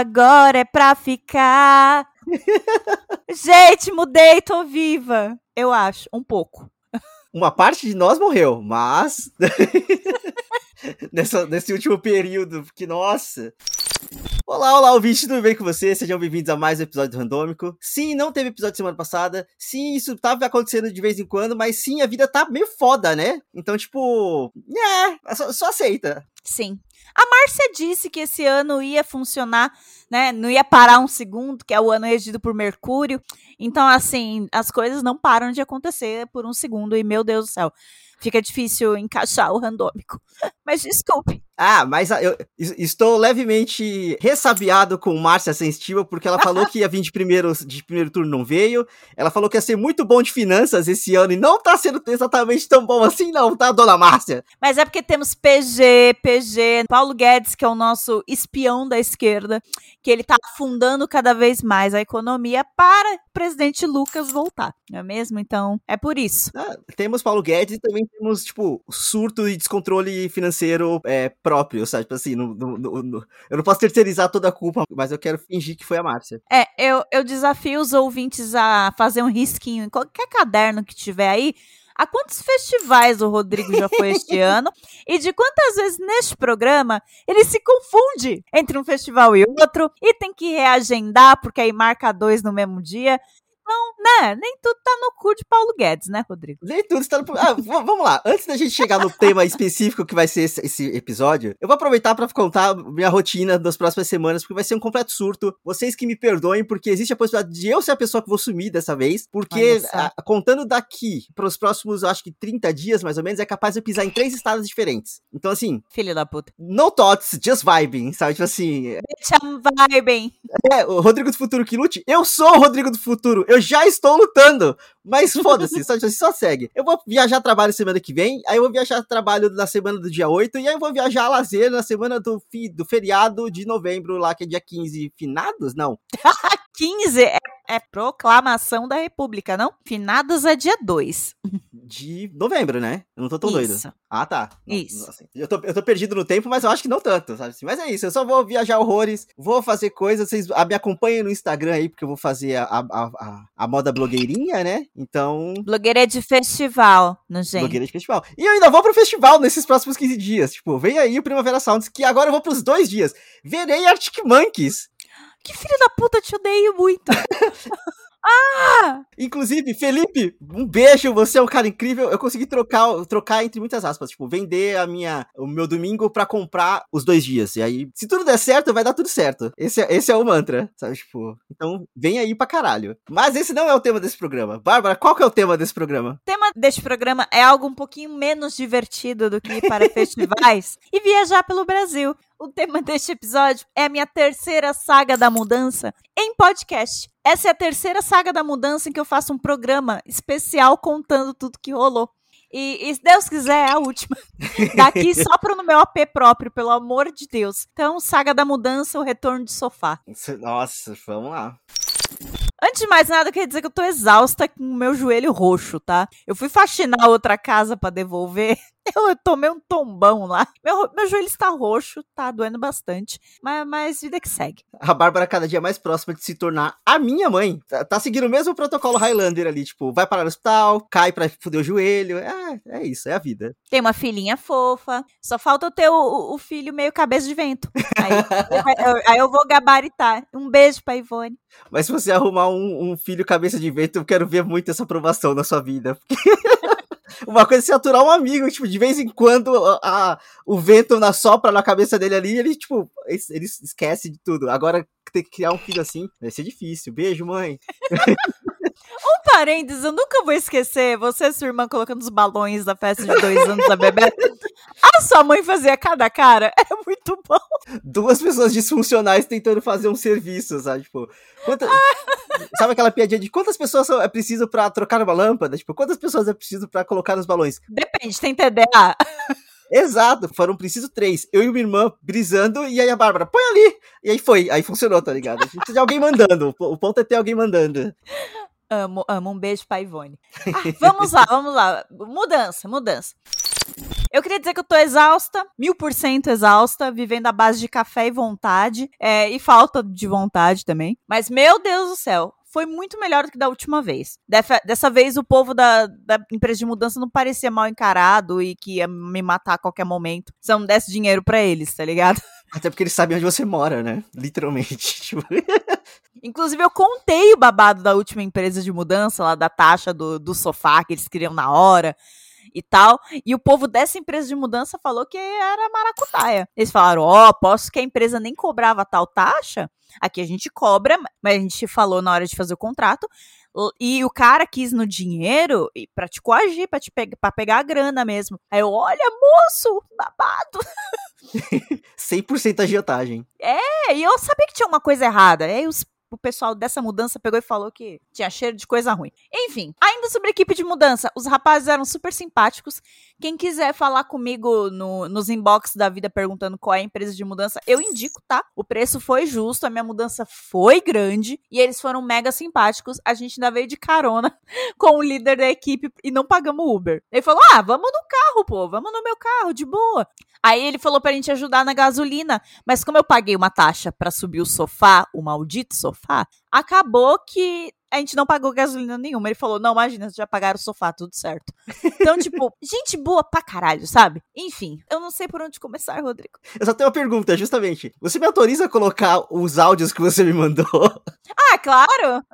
Agora é pra ficar. Gente, mudei, tô viva. Eu acho, um pouco. Uma parte de nós morreu, mas. Nessa, nesse último período, que nossa. Olá, olá, ouvinte, tudo bem com vocês? Sejam bem-vindos a mais um episódio do Randômico. Sim, não teve episódio semana passada. Sim, isso tava acontecendo de vez em quando, mas sim, a vida tá meio foda, né? Então, tipo, é, só, só aceita. Sim. A Márcia disse que esse ano ia funcionar, né? Não ia parar um segundo, que é o ano regido por Mercúrio. Então, assim, as coisas não param de acontecer por um segundo. E, meu Deus do céu, fica difícil encaixar o randômico. Mas desculpe. Ah, mas eu estou levemente ressabiado com Márcia Sensitiva, porque ela falou que ia vir de primeiro, de primeiro turno, não veio. Ela falou que ia ser muito bom de finanças esse ano, e não tá sendo exatamente tão bom assim, não, tá, dona Márcia? Mas é porque temos PG, PG, Paulo Guedes, que é o nosso espião da esquerda, que ele tá afundando cada vez mais a economia para o presidente Lucas voltar, não é mesmo? Então, é por isso. Ah, temos Paulo Guedes e também temos, tipo, surto e descontrole financeiro é, próprio, sabe? Tipo assim, no, no, no, eu não posso terceirizar toda a culpa, mas eu quero fingir que foi a Márcia. É, eu, eu desafio os ouvintes a fazer um risquinho em qualquer caderno que tiver aí. A quantos festivais o Rodrigo já foi este ano? E de quantas vezes neste programa ele se confunde entre um festival e outro e tem que reagendar porque aí marca dois no mesmo dia. Então, né, nem tudo tá no cu de Paulo Guedes, né, Rodrigo? Nem tudo está no. Ah, vamos lá. Antes da gente chegar no tema específico que vai ser esse, esse episódio, eu vou aproveitar para contar minha rotina das próximas semanas, porque vai ser um completo surto. Vocês que me perdoem, porque existe a possibilidade de eu ser a pessoa que vou sumir dessa vez, porque a, contando daqui para os próximos, acho que 30 dias mais ou menos, é capaz de eu pisar em três estados diferentes. Então, assim. Filho da puta. No thoughts, just vibing, sabe? Tipo assim. I'm vibing. É, o Rodrigo do Futuro que lute. Eu sou o Rodrigo do Futuro. Eu já estou lutando. Mas foda-se, só, só segue. Eu vou viajar trabalho semana que vem, aí eu vou viajar trabalho na semana do dia 8, e aí eu vou viajar a lazer na semana do, fi, do feriado de novembro, lá que é dia 15. Finados? Não. 15 é, é, proclamação da República, não? Finados é dia 2. De novembro, né? Eu não tô tão isso. doido. Ah, tá. Isso. Assim, eu, tô, eu tô perdido no tempo, mas eu acho que não tanto, sabe? Mas é isso, eu só vou viajar horrores, vou fazer coisas, vocês me acompanhem no Instagram aí, porque eu vou fazer a, a, a, a moda blogueirinha, né? Então. Blogueira de festival, no gente. Blogueira de festival. E eu ainda vou pro festival nesses próximos 15 dias. Tipo, vem aí o Primavera Sounds, que agora eu vou pros dois dias. Verei Arctic Monkeys. Que filho da puta, te odeio muito. Ah! Inclusive, Felipe, um beijo, você é um cara incrível. Eu consegui trocar, trocar entre muitas aspas, tipo, vender a minha, o meu domingo para comprar os dois dias. E aí, se tudo der certo, vai dar tudo certo. Esse, é, esse é o mantra, sabe? Tipo, então vem aí pra caralho. Mas esse não é o tema desse programa. Bárbara, qual que é o tema desse programa? O tema deste programa é algo um pouquinho menos divertido do que ir para festivais e viajar pelo Brasil. O tema deste episódio é a minha terceira saga da mudança em podcast. Essa é a terceira saga da mudança em que eu faço um programa especial contando tudo que rolou. E, e se Deus quiser, é a última. Daqui só pro no meu AP próprio, pelo amor de Deus. Então, saga da mudança, o retorno de sofá. Nossa, vamos lá. Antes de mais nada, eu queria dizer que eu tô exausta com o meu joelho roxo, tá? Eu fui faxinar outra casa para devolver Eu tomei um tombão lá. Meu, meu joelho está roxo, tá doendo bastante. Mas, mas vida que segue. A Bárbara cada dia mais próxima de se tornar a minha mãe. Tá, tá seguindo o mesmo protocolo Highlander ali, tipo, vai parar no hospital, cai pra fuder o joelho. É, é isso, é a vida. Tem uma filhinha fofa. Só falta eu ter o, o filho meio cabeça de vento. Aí, eu, aí eu vou gabaritar. Um beijo pra Ivone. Mas se você arrumar um, um filho cabeça de vento, eu quero ver muito essa aprovação na sua vida. Uma coisa é se aturar um amigo, tipo, de vez em quando a, a, o vento na sopra na cabeça dele ali, ele, tipo, ele, ele esquece de tudo. Agora ter que criar um filho assim vai ser difícil. Beijo, mãe. um parênteses, eu nunca vou esquecer você e sua irmã colocando os balões da festa de dois anos da bebê. A sua mãe fazia cada cara. É muito bom. Duas pessoas disfuncionais tentando fazer um serviço, sabe? Tipo, quanta... sabe aquela piadinha de quantas pessoas é preciso para trocar uma lâmpada? Tipo, quantas pessoas é preciso para colocar os balões? Depende, tem TDA. Exato, foram preciso três. Eu e minha irmã brisando, e aí a Bárbara, põe ali! E aí foi, aí funcionou, tá ligado? A gente precisa de alguém mandando. O ponto é ter alguém mandando. Amo, amo. Um beijo pra Ivone. Ah, vamos lá, vamos lá. Mudança, mudança. Eu queria dizer que eu tô exausta, mil por cento exausta, vivendo à base de café e vontade, é, e falta de vontade também. Mas, meu Deus do céu, foi muito melhor do que da última vez. Dessa, vez, o povo da, da, empresa de mudança não parecia mal encarado e que ia me matar a qualquer momento se eu não desse dinheiro para eles, tá ligado? Até porque eles sabem onde você mora, né? Literalmente. Tipo... Inclusive, eu contei o babado da última empresa de mudança, lá da taxa do, do sofá que eles queriam na hora e tal. E o povo dessa empresa de mudança falou que era maracutaia. Eles falaram: Ó, oh, posso que a empresa nem cobrava tal taxa. Aqui a gente cobra, mas a gente falou na hora de fazer o contrato. E o cara quis no dinheiro pra te coagir, pra, te pe pra pegar a grana mesmo. Aí eu, olha, moço, babado. 100% agiotagem. É, e eu sabia que tinha uma coisa errada. Aí os o pessoal dessa mudança pegou e falou que tinha cheiro de coisa ruim. Enfim, ainda sobre a equipe de mudança, os rapazes eram super simpáticos. Quem quiser falar comigo no, nos inbox da vida perguntando qual é a empresa de mudança, eu indico, tá? O preço foi justo, a minha mudança foi grande e eles foram mega simpáticos. A gente ainda veio de carona com o líder da equipe e não pagamos Uber. Ele falou: ah, vamos no carro, pô, vamos no meu carro, de boa. Aí ele falou pra gente ajudar na gasolina, mas como eu paguei uma taxa para subir o sofá, o maldito sofá, acabou que a gente não pagou gasolina nenhuma. Ele falou: não, imagina, já pagaram o sofá, tudo certo. Então, tipo, gente boa pra caralho, sabe? Enfim, eu não sei por onde começar, Rodrigo. Eu só tenho uma pergunta, justamente. Você me autoriza a colocar os áudios que você me mandou? Ah, claro!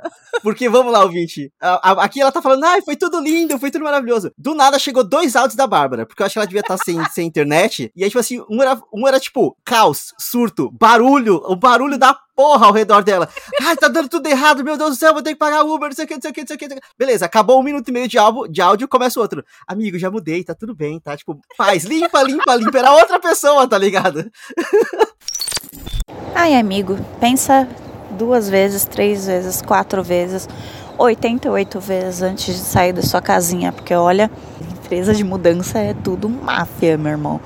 Porque, vamos lá, ouvinte. aqui ela tá falando, ai, foi tudo lindo, foi tudo maravilhoso. Do nada chegou dois áudios da Bárbara, porque eu acho que ela devia estar tá sem, sem internet. E aí, tipo assim, um era, um era tipo caos, surto, barulho, o barulho da porra ao redor dela. Ai, tá dando tudo errado, meu Deus do céu, vou ter que pagar Uber, não sei o que, não sei o que, não sei o que. Beleza, acabou um minuto e meio de áudio, de áudio começa outro. Amigo, já mudei, tá tudo bem, tá? Tipo, paz, limpa, limpa, limpa. Era outra pessoa, tá ligado? Ai, amigo, pensa duas vezes, três vezes, quatro vezes, 88 vezes antes de sair da sua casinha, porque olha, empresa de mudança é tudo máfia, meu irmão.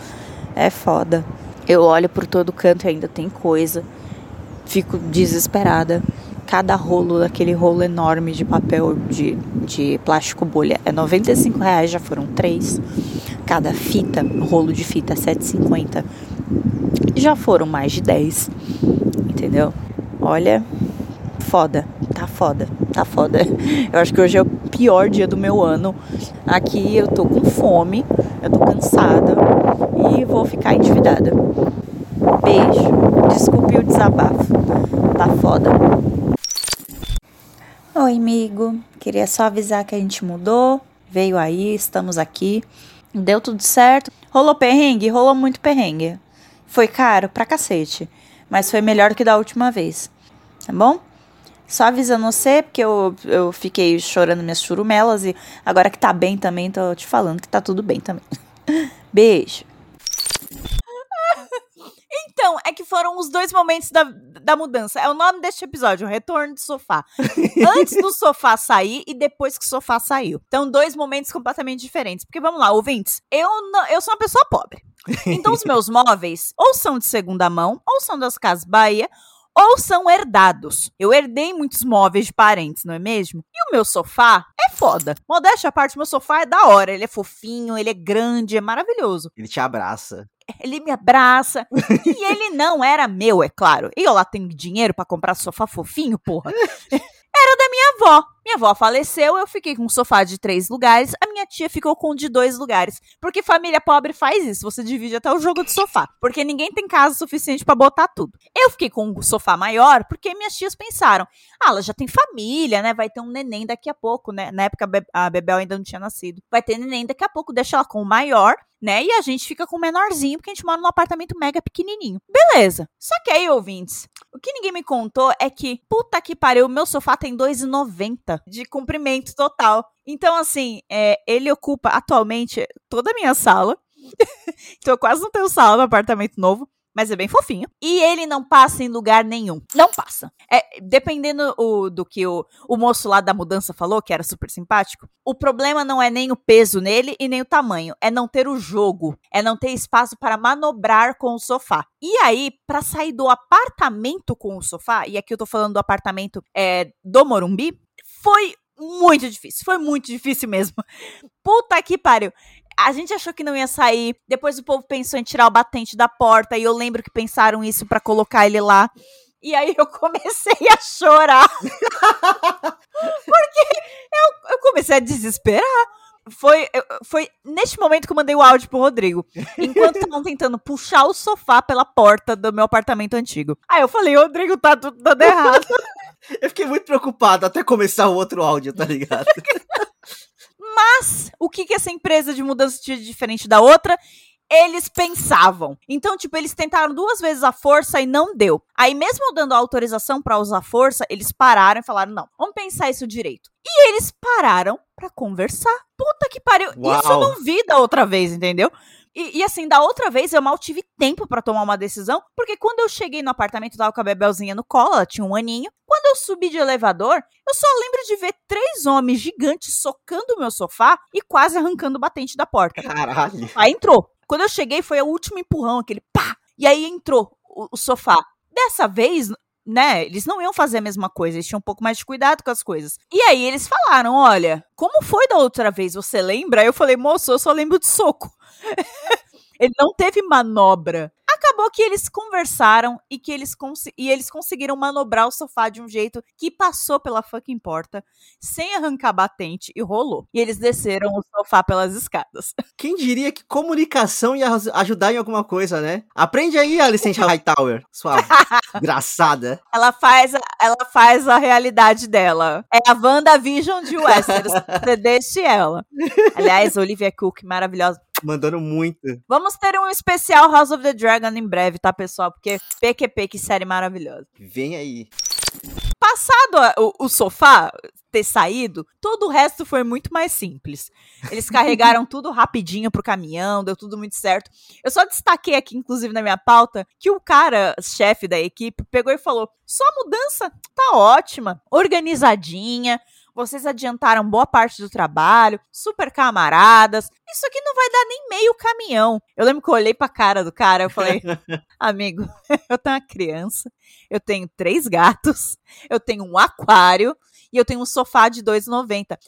É foda. Eu olho por todo canto e ainda tem coisa fico desesperada. Cada rolo daquele rolo enorme de papel de, de plástico bolha é 95 reais, já foram três. Cada fita, rolo de fita, 7,50. Já foram mais de 10. Entendeu? Olha, foda, tá foda, tá foda. Eu acho que hoje é o pior dia do meu ano. Aqui eu tô com fome, eu tô cansada e vou ficar endividada. Beijo. Desculpe o desabafo. Tá foda. Oi, amigo. Queria só avisar que a gente mudou. Veio aí, estamos aqui. Deu tudo certo. Rolou perrengue? Rolou muito perrengue. Foi caro pra cacete. Mas foi melhor que da última vez. Tá bom? Só avisando você, porque eu, eu fiquei chorando minhas churumelas e agora que tá bem também, tô te falando que tá tudo bem também. Beijo. Então, é que foram os dois momentos da, da mudança. É o nome deste episódio, o retorno do sofá. Antes do sofá sair e depois que o sofá saiu. Então, dois momentos completamente diferentes. Porque vamos lá, ouvintes, eu, não, eu sou uma pessoa pobre. Então, os meus móveis ou são de segunda mão, ou são das Casas Bahia, ou são herdados. Eu herdei muitos móveis de parentes, não é mesmo? E o meu sofá é foda. Modéstia à parte, meu sofá é da hora. Ele é fofinho, ele é grande, é maravilhoso. Ele te abraça ele me abraça. e ele não era meu, é claro. E eu lá tenho dinheiro para comprar sofá fofinho, porra. Era da minha avó. Minha avó faleceu, eu fiquei com um sofá de três lugares, a minha tia ficou com um de dois lugares. Porque família pobre faz isso, você divide até o jogo de sofá. Porque ninguém tem casa suficiente para botar tudo. Eu fiquei com um sofá maior porque minhas tias pensaram: ah, ela já tem família, né? Vai ter um neném daqui a pouco, né? Na época a Bebel ainda não tinha nascido. Vai ter neném daqui a pouco, deixa ela com o maior né? E a gente fica com o menorzinho, porque a gente mora num apartamento mega pequenininho. Beleza. Só que aí, ouvintes, o que ninguém me contou é que, puta que pariu, meu sofá tem 2,90 de comprimento total. Então, assim, é, ele ocupa atualmente toda a minha sala. então, eu quase não tenho sala no apartamento novo mas é bem fofinho. E ele não passa em lugar nenhum. Não passa. É, dependendo o, do que o, o moço lá da mudança falou, que era super simpático, o problema não é nem o peso nele e nem o tamanho, é não ter o jogo, é não ter espaço para manobrar com o sofá. E aí, para sair do apartamento com o sofá, e aqui eu tô falando do apartamento é, do Morumbi, foi muito difícil. Foi muito difícil mesmo. Puta que pariu a gente achou que não ia sair. Depois o povo pensou em tirar o batente da porta. E eu lembro que pensaram isso para colocar ele lá. E aí eu comecei a chorar. Porque eu, eu comecei a desesperar. Foi, foi neste momento que eu mandei o áudio pro Rodrigo. Enquanto estavam tentando puxar o sofá pela porta do meu apartamento antigo. Aí eu falei, Rodrigo, tá tudo dando errado. eu fiquei muito preocupado até começar o outro áudio, tá ligado? Mas, o que, que essa empresa de mudança tinha de diferente da outra? eles pensavam. Então, tipo, eles tentaram duas vezes a força e não deu. Aí, mesmo dando autorização para usar força, eles pararam e falaram: não, vamos pensar isso direito. E eles pararam para conversar. Puta que pariu. Uau. Isso eu não vi da outra vez, entendeu? E, e, assim, da outra vez eu mal tive tempo para tomar uma decisão, porque quando eu cheguei no apartamento, tava com a Bebelzinha no colo, ela tinha um aninho. Quando eu subi de elevador, eu só lembro de ver três homens gigantes socando o meu sofá e quase arrancando o batente da porta. Caralho. Aí entrou. Quando eu cheguei, foi o último empurrão, aquele pá! E aí entrou o, o sofá. Dessa vez, né, eles não iam fazer a mesma coisa, eles tinham um pouco mais de cuidado com as coisas. E aí eles falaram: olha, como foi da outra vez? Você lembra? Eu falei, moço, eu só lembro de soco. Ele não teve manobra. Acabou que eles conversaram e que eles, e eles conseguiram manobrar o sofá de um jeito que passou pela fucking porta, sem arrancar batente, e rolou. E eles desceram o sofá pelas escadas. Quem diria que comunicação ia ajudar em alguma coisa, né? Aprende aí, Alicente Hightower, sua engraçada. Ela faz, a, ela faz a realidade dela. É a WandaVision de Westeros. Você deixe ela. Aliás, Olivia Cook, maravilhosa. Mandando muito. Vamos ter um especial House of the Dragon em breve, tá, pessoal? Porque PQP, que série maravilhosa. Vem aí. Passado o, o sofá ter saído, todo o resto foi muito mais simples. Eles carregaram tudo rapidinho pro caminhão, deu tudo muito certo. Eu só destaquei aqui, inclusive na minha pauta, que o cara, chefe da equipe, pegou e falou: sua mudança tá ótima, organizadinha, vocês adiantaram boa parte do trabalho, super camaradas. Isso aqui não vai dar nem meio caminhão. Eu lembro que eu olhei pra cara do cara, eu falei: "Amigo, eu tenho uma criança, eu tenho três gatos, eu tenho um aquário, e eu tenho um sofá de 2,90.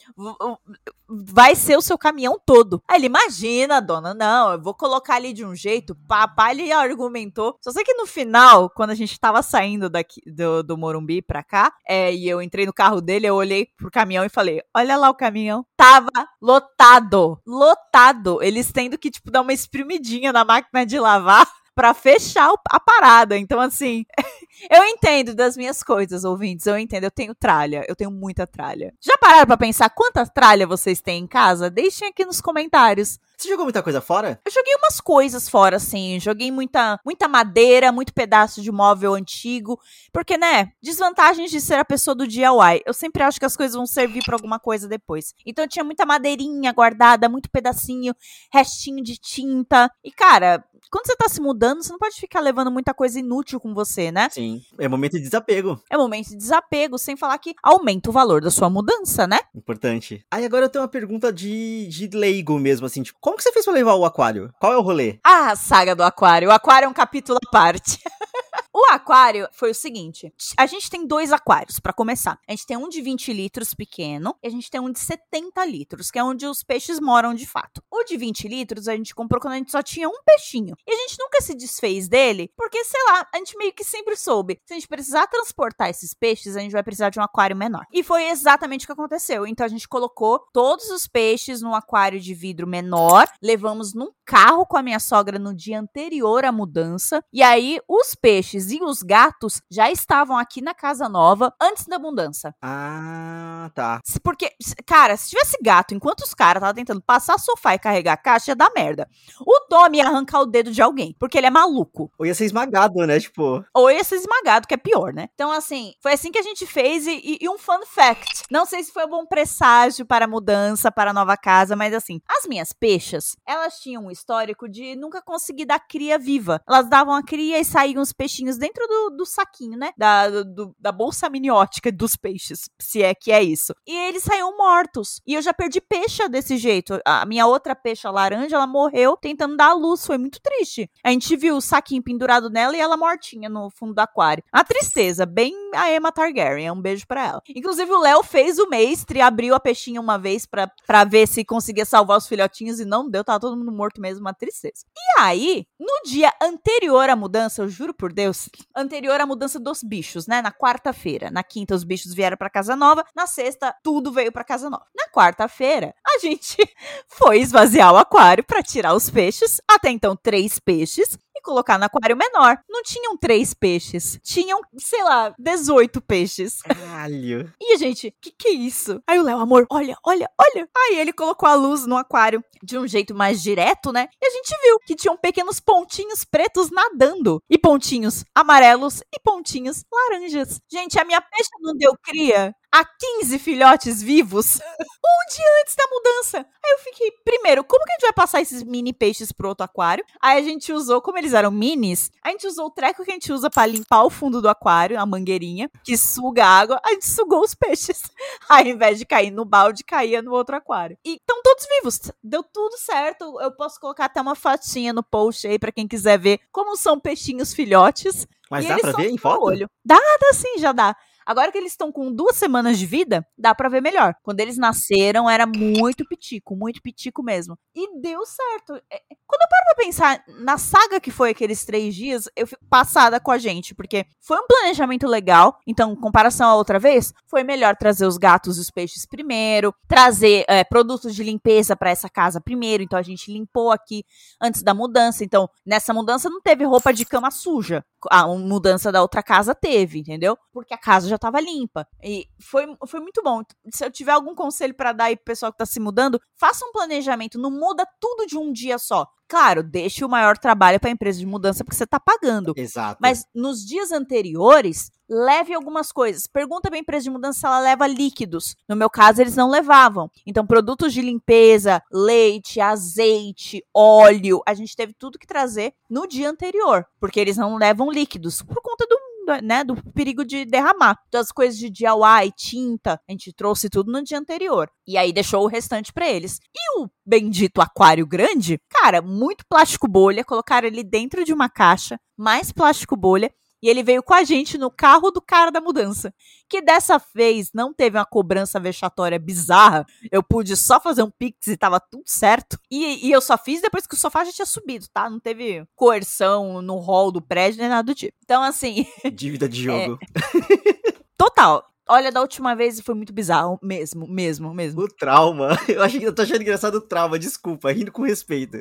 Vai ser o seu caminhão todo. Aí ele, imagina, dona, não, eu vou colocar ali de um jeito. Papai, ele argumentou. Só sei que no final, quando a gente tava saindo daqui do, do Morumbi pra cá, é, e eu entrei no carro dele, eu olhei pro caminhão e falei, olha lá o caminhão. Tava lotado, lotado. Eles tendo que, tipo, dar uma espremidinha na máquina de lavar para fechar a parada. Então, assim, eu entendo das minhas coisas, ouvintes. Eu entendo. Eu tenho tralha. Eu tenho muita tralha. Já pararam pra pensar quantas tralha vocês têm em casa? Deixem aqui nos comentários. Você jogou muita coisa fora? Eu joguei umas coisas fora, assim. Joguei muita, muita madeira, muito pedaço de móvel antigo. Porque, né? Desvantagens de ser a pessoa do DIY. Eu sempre acho que as coisas vão servir para alguma coisa depois. Então tinha muita madeirinha guardada, muito pedacinho, restinho de tinta. E, cara, quando você tá se mudando, você não pode ficar levando muita coisa inútil com você, né? Sim. É momento de desapego. É momento de desapego, sem falar que aumenta o valor da sua mudança, né? Importante. Aí agora eu tenho uma pergunta de, de leigo mesmo, assim, tipo, como que você fez pra levar o aquário? Qual é o rolê? Ah, a saga do aquário. O aquário é um capítulo à parte. O aquário foi o seguinte: a gente tem dois aquários para começar. A gente tem um de 20 litros pequeno e a gente tem um de 70 litros, que é onde os peixes moram de fato. O de 20 litros a gente comprou quando a gente só tinha um peixinho. E a gente nunca se desfez dele, porque, sei lá, a gente meio que sempre soube. Se a gente precisar transportar esses peixes, a gente vai precisar de um aquário menor. E foi exatamente o que aconteceu. Então a gente colocou todos os peixes num aquário de vidro menor, levamos num carro com a minha sogra no dia anterior à mudança. E aí os peixes e os gatos já estavam aqui na casa nova antes da mudança. Ah, tá. Porque, cara, se tivesse gato enquanto os caras estavam tentando passar sofá e carregar a caixa, ia dar merda. O Tommy ia arrancar o dedo de alguém, porque ele é maluco. Ou ia ser esmagado, né? Tipo. Ou ia ser esmagado, que é pior, né? Então, assim, foi assim que a gente fez. E, e, um fun fact: não sei se foi um bom presságio para a mudança, para a nova casa, mas assim, as minhas peixes, elas tinham um histórico de nunca conseguir dar cria viva. Elas davam a cria e saíam os peixinhos filhotinhos dentro do, do saquinho, né? Da, do, da bolsa miniótica dos peixes, se é que é isso. E eles saíram mortos. E eu já perdi peixe desse jeito. A minha outra peixe laranja, ela morreu tentando dar a luz. Foi muito triste. A gente viu o saquinho pendurado nela e ela mortinha no fundo do aquário. A tristeza, bem a Emma Targaryen. Um beijo pra ela. Inclusive, o Léo fez o mestre, abriu a peixinha uma vez pra ver se conseguia salvar os filhotinhos e não deu. Tava todo mundo morto mesmo, uma tristeza. E aí, no dia anterior à mudança, eu juro por Deus, anterior à mudança dos bichos, né? Na quarta-feira. Na quinta, os bichos vieram pra casa nova. Na sexta, tudo veio pra casa nova. Na quarta-feira, a gente foi esvaziar o aquário para tirar os peixes. Até então, três peixes colocar no aquário menor. Não tinham três peixes. Tinham, sei lá, 18 peixes. Caralho. E a gente, que que é isso? Aí o Léo, amor, olha, olha, olha. Aí ele colocou a luz no aquário de um jeito mais direto, né? E a gente viu que tinham pequenos pontinhos pretos nadando. E pontinhos amarelos e pontinhos laranjas. Gente, a minha peixe não deu cria a 15 filhotes vivos um dia antes da mudança. Aí eu fiquei, primeiro, como que a gente vai passar esses mini peixes pro outro aquário? Aí a gente usou, como eles eram minis, a gente usou o treco que a gente usa para limpar o fundo do aquário, a mangueirinha, que suga água, a gente sugou os peixes. Aí, ao invés de cair no balde, caía no outro aquário. E estão todos vivos. Deu tudo certo. Eu posso colocar até uma fotinha no post aí para quem quiser ver como são peixinhos filhotes. Mas e dá pra ver em foto? Olho. Dá, dá sim, já dá. Agora que eles estão com duas semanas de vida, dá para ver melhor. Quando eles nasceram, era muito pitico, muito pitico mesmo. E deu certo. É, quando eu paro pra pensar na saga que foi aqueles três dias, eu fico passada com a gente, porque foi um planejamento legal. Então, em comparação à outra vez, foi melhor trazer os gatos e os peixes primeiro, trazer é, produtos de limpeza para essa casa primeiro. Então, a gente limpou aqui antes da mudança. Então, nessa mudança não teve roupa de cama suja. A mudança da outra casa teve, entendeu? Porque a casa já tava limpa. E foi, foi muito bom. Se eu tiver algum conselho para dar aí pro pessoal que tá se mudando, faça um planejamento, não muda tudo de um dia só. Claro, deixe o maior trabalho para a empresa de mudança porque você está pagando. Exato. Mas nos dias anteriores, leve algumas coisas. Pergunta para a empresa de mudança se ela leva líquidos. No meu caso, eles não levavam. Então, produtos de limpeza, leite, azeite, óleo, a gente teve tudo que trazer no dia anterior, porque eles não levam líquidos por conta do né, do perigo de derramar. Então, as coisas de DIY, tinta, a gente trouxe tudo no dia anterior. E aí deixou o restante para eles. E o bendito aquário grande, cara, muito plástico bolha, colocaram ele dentro de uma caixa, mais plástico bolha, e ele veio com a gente no carro do cara da mudança. Que dessa vez não teve uma cobrança vexatória bizarra. Eu pude só fazer um pix e tava tudo certo. E, e eu só fiz depois que o sofá já tinha subido, tá? Não teve coerção no hall do prédio nem nada do tipo. Então, assim. Dívida de jogo. É... Total. Olha, da última vez foi muito bizarro, mesmo, mesmo, mesmo. O trauma. Eu achei que eu tô achando engraçado o trauma, desculpa, rindo com respeito.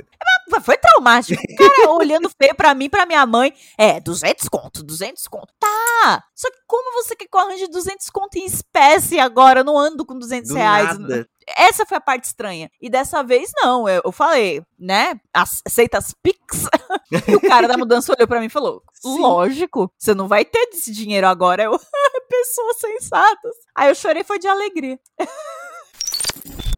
Foi traumático. O cara olhando feio pra mim, pra minha mãe. É, 200 conto, 200 conto. Tá. Só que como você quer que eu arranje 200 conto em espécie agora? Eu não ando com 200 Do reais. nada. Essa foi a parte estranha. E dessa vez, não. Eu, eu falei, né? Aceita as Pix? e o cara da mudança olhou pra mim e falou: Sim. Lógico, você não vai ter esse dinheiro agora. Eu, pessoas sensatas. Aí eu chorei, foi de alegria.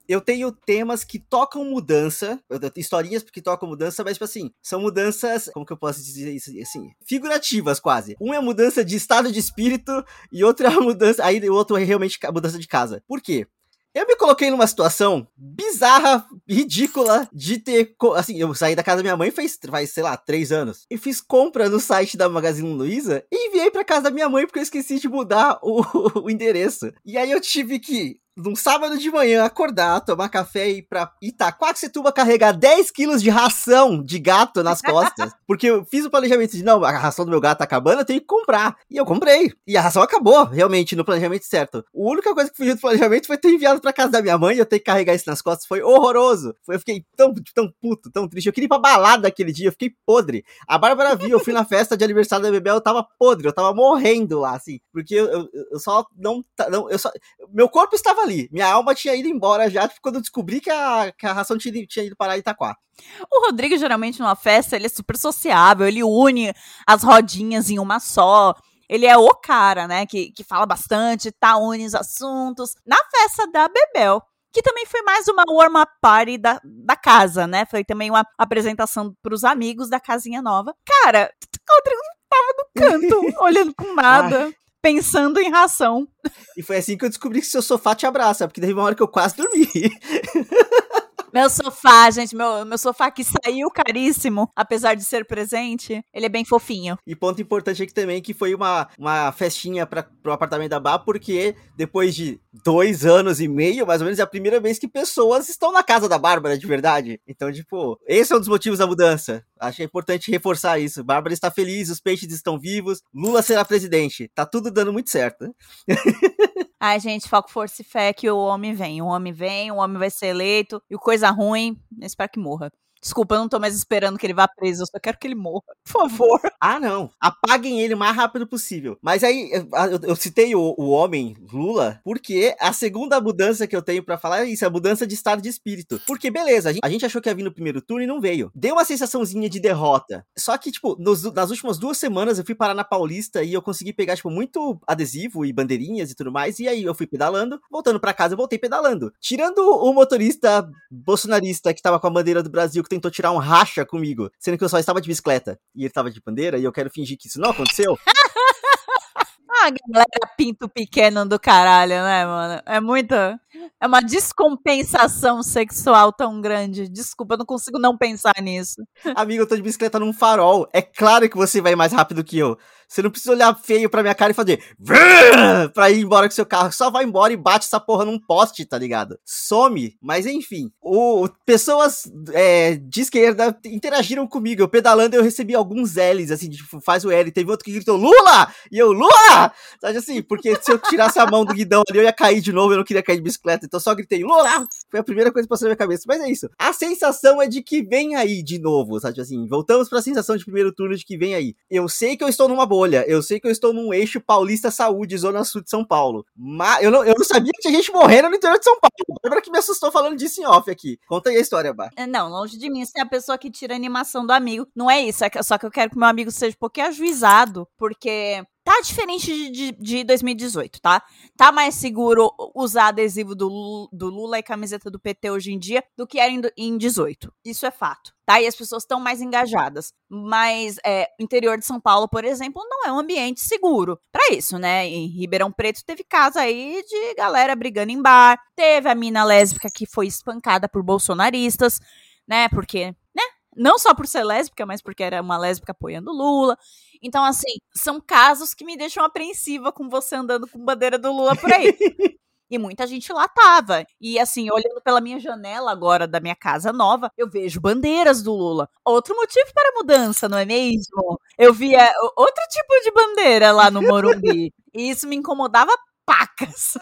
Eu tenho temas que tocam mudança, historinhas que tocam mudança, mas, tipo assim, são mudanças, como que eu posso dizer isso, assim, figurativas quase. Um é mudança de estado de espírito e outro é a mudança, aí o outro é realmente a mudança de casa. Por quê? Eu me coloquei numa situação bizarra, ridícula, de ter. Assim, eu saí da casa da minha mãe faz, faz, sei lá, três anos. E fiz compra no site da Magazine Luiza e enviei pra casa da minha mãe porque eu esqueci de mudar o, o endereço. E aí eu tive que, num sábado de manhã, acordar, tomar café e ir pra Itaquaquecetuba carregar 10 quilos de ração de gato nas costas. porque eu fiz o planejamento de, não, a ração do meu gato tá acabando, eu tenho que comprar. E eu comprei. E a ração acabou, realmente, no planejamento certo. A única coisa que fugiu do planejamento foi ter enviado pra casa da minha mãe e eu ter que carregar isso nas costas. Foi horroroso. Eu fiquei tão, tão puto, tão triste. Eu queria ir pra balada aquele dia, eu fiquei podre. A Bárbara viu, eu fui na festa de aniversário da Bebel, eu tava podre, eu tava morrendo lá, assim. Porque eu, eu, eu só não, não. Eu só, meu corpo estava ali, minha alma tinha ido embora já, quando eu descobri que a, que a ração tinha, ido- tinha ido parar em Itaquá. O Rodrigo, geralmente, numa festa, ele é super sociável, ele une as rodinhas em uma só. Ele é o cara, né, que, que fala bastante, tá, une os assuntos. Na festa da Bebel, que também foi mais uma warm-up party da, da casa, né? Foi também uma apresentação pros amigos da casinha nova. Cara, o Rodrigo tava no canto, olhando com nada. Ai pensando em ração. E foi assim que eu descobri que seu sofá te abraça, porque teve uma hora que eu quase dormi. Meu sofá, gente, meu, meu sofá que saiu caríssimo, apesar de ser presente, ele é bem fofinho. E ponto importante aqui também que foi uma, uma festinha para pro apartamento da Bá, porque depois de dois anos e meio, mais ou menos, é a primeira vez que pessoas estão na casa da Bárbara de verdade. Então, tipo, esse é um dos motivos da mudança. Acho é importante reforçar isso. Bárbara está feliz, os peixes estão vivos, Lula será presidente. Tá tudo dando muito certo. Ai, gente, foco, força e fé que o homem vem. O homem vem, o homem vai ser eleito. E coisa ruim, espero que morra. Desculpa, eu não tô mais esperando que ele vá preso, eu só quero que ele morra, por favor. Ah, não. Apaguem ele o mais rápido possível. Mas aí, eu, eu citei o, o, homem, Lula, porque a segunda mudança que eu tenho para falar é isso, a mudança de estado de espírito. Porque, beleza, a gente, a gente, achou que ia vir no primeiro turno e não veio. Deu uma sensaçãozinha de derrota. Só que, tipo, nos, nas últimas duas semanas eu fui parar na Paulista e eu consegui pegar, tipo, muito adesivo e bandeirinhas e tudo mais. E aí eu fui pedalando, voltando para casa, eu voltei pedalando. Tirando o motorista bolsonarista que tava com a bandeira do Brasil, que tentou tirar um racha comigo, sendo que eu só estava de bicicleta e ele estava de bandeira e eu quero fingir que isso não aconteceu. ah, galera pinto pequeno do caralho, né, mano? É muita. É uma descompensação sexual tão grande. Desculpa, eu não consigo não pensar nisso. Amigo, eu tô de bicicleta num farol. É claro que você vai mais rápido que eu. Você não precisa olhar feio pra minha cara e fazer pra ir embora com seu carro. Só vai embora e bate essa porra num poste, tá ligado? Some. Mas enfim, o, pessoas é, de esquerda interagiram comigo. Eu pedalando, eu recebi alguns L's, assim, tipo, faz o L. Teve outro que gritou Lula! E eu, Lula! Sabe assim, porque se eu tirasse a mão do guidão ali, eu ia cair de novo. Eu não queria cair de bicicleta. Então só gritei Lula! Foi a primeira coisa que passou na minha cabeça. Mas é isso. A sensação é de que vem aí de novo, sabe assim? Voltamos pra sensação de primeiro turno de que vem aí. Eu sei que eu estou numa bolha. Eu sei que eu estou num eixo Paulista Saúde, Zona Sul de São Paulo. Mas eu não, eu não sabia que tinha gente morrendo no interior de São Paulo. Lembra que me assustou falando disso em off aqui. Conta aí a história, Bar. É, não, longe de mim ser a pessoa que tira a animação do amigo. Não é isso. É só que eu quero que meu amigo seja um pouquinho ajuizado, porque tá diferente de, de, de, 2018, tá? Tá mais seguro usar adesivo do, do Lula e camiseta do PT hoje em dia do que era em, em 18. Isso é fato, tá? E as pessoas estão mais engajadas. Mas é, o interior de São Paulo, por exemplo, não é um ambiente seguro para isso, né? Em Ribeirão Preto teve casos aí de galera brigando em bar, teve a mina lésbica que foi espancada por bolsonaristas, né? Porque, né? Não só por ser lésbica, mas porque era uma lésbica apoiando Lula. Então, assim, são casos que me deixam apreensiva com você andando com bandeira do Lula por aí. E muita gente lá tava. E assim, olhando pela minha janela agora da minha casa nova, eu vejo bandeiras do Lula. Outro motivo para mudança, não é mesmo? Eu via outro tipo de bandeira lá no Morumbi. e isso me incomodava pacas.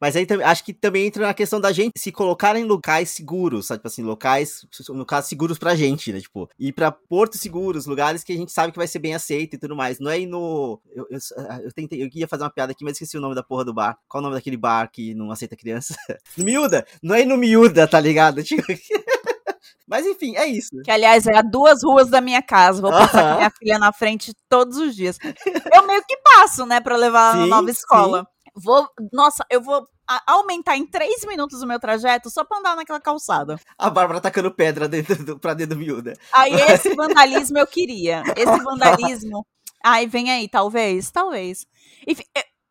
Mas aí acho que também entra na questão da gente se colocar em locais seguros, sabe? Tipo assim, locais, no caso, seguros pra gente, né? Tipo, ir pra portos seguros, lugares que a gente sabe que vai ser bem aceito e tudo mais. Não é ir no. Eu, eu, eu tentei, eu ia fazer uma piada aqui, mas esqueci o nome da porra do bar. Qual o nome daquele bar que não aceita criança? no Miúda! Não é ir no Miúda, tá ligado? Tipo. Mas enfim, é isso. Que, aliás, é a duas ruas da minha casa. Vou passar com minha filha na frente todos os dias. Eu meio que passo, né, pra levar sim, na nova escola. Sim. Vou, nossa, eu vou aumentar em três minutos o meu trajeto só pra andar naquela calçada. A Bárbara tacando pedra dentro do, pra dentro do miúda. Aí esse vandalismo eu queria. Esse vandalismo. Ai, vem aí, talvez, talvez. Enfim,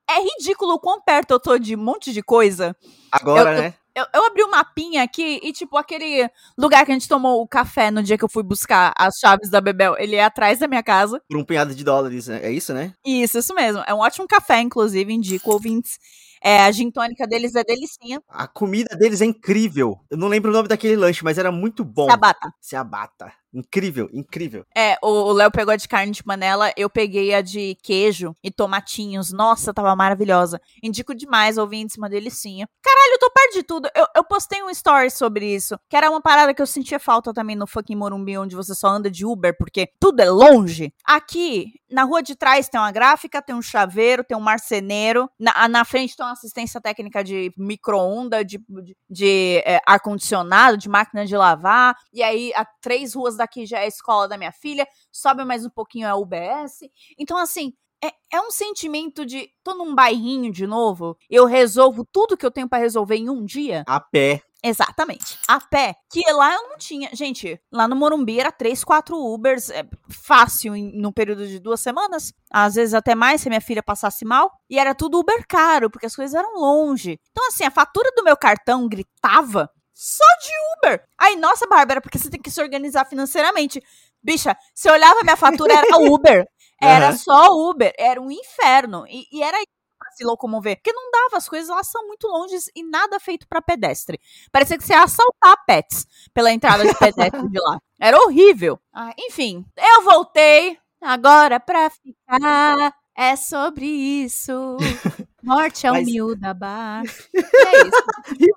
é, ridículo o quão perto eu tô de um monte de coisa. Agora, eu, né? Eu, eu, abri o um mapinha aqui e, tipo, aquele lugar que a gente tomou o café no dia que eu fui buscar as chaves da Bebel, ele é atrás da minha casa. Por um punhado de dólares, né? é isso, né? Isso, isso mesmo. É um ótimo café, inclusive, indico ouvintes. É, a gin tônica deles é delicinha. A comida deles é incrível. Eu não lembro o nome daquele lanche, mas era muito bom. Sabata. Sabata. Incrível, incrível. É, o Léo pegou a de carne de panela, eu peguei a de queijo e tomatinhos. Nossa, tava maravilhosa. Indico demais, ouvintes, uma delicinha. Caralho, eu tô perto de tudo. Eu, eu postei um story sobre isso, que era uma parada que eu sentia falta também no fucking Morumbi, onde você só anda de Uber, porque tudo é longe. Aqui, na rua de trás tem uma gráfica, tem um chaveiro, tem um marceneiro. Na, na frente tem uma assistência técnica de micro-onda, de, de, de é, ar-condicionado, de máquina de lavar. E aí, a três ruas daqui já é a escola da minha filha, sobe mais um pouquinho é a UBS. Então, assim, é, é, um sentimento de tô num bairrinho de novo, eu resolvo tudo que eu tenho para resolver em um dia. A pé. Exatamente. A pé, que lá eu não tinha. Gente, lá no Morumbi era 3, 4 Ubers, é, fácil, em, num período de duas semanas. Às vezes até mais, se minha filha passasse mal. E era tudo Uber caro, porque as coisas eram longe. Então, assim, a fatura do meu cartão gritava só de Uber. Aí, nossa, Bárbara, porque você tem que se organizar financeiramente. Bicha, você olhava minha fatura, era Uber. Era Aham. só Uber. Era um inferno. E, e era pra se locomover. Porque não dava, as coisas elas são muito longes e nada feito pra pedestre. Parecia que você ia assaltar pets pela entrada de pedestre de lá. Era horrível. Ah, enfim, eu voltei. Agora pra ficar. É sobre isso. Morte ao Mas- mil da bar. É isso.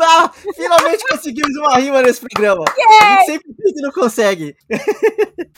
Ah, finalmente conseguimos uma rima nesse programa. A gente sempre não consegue.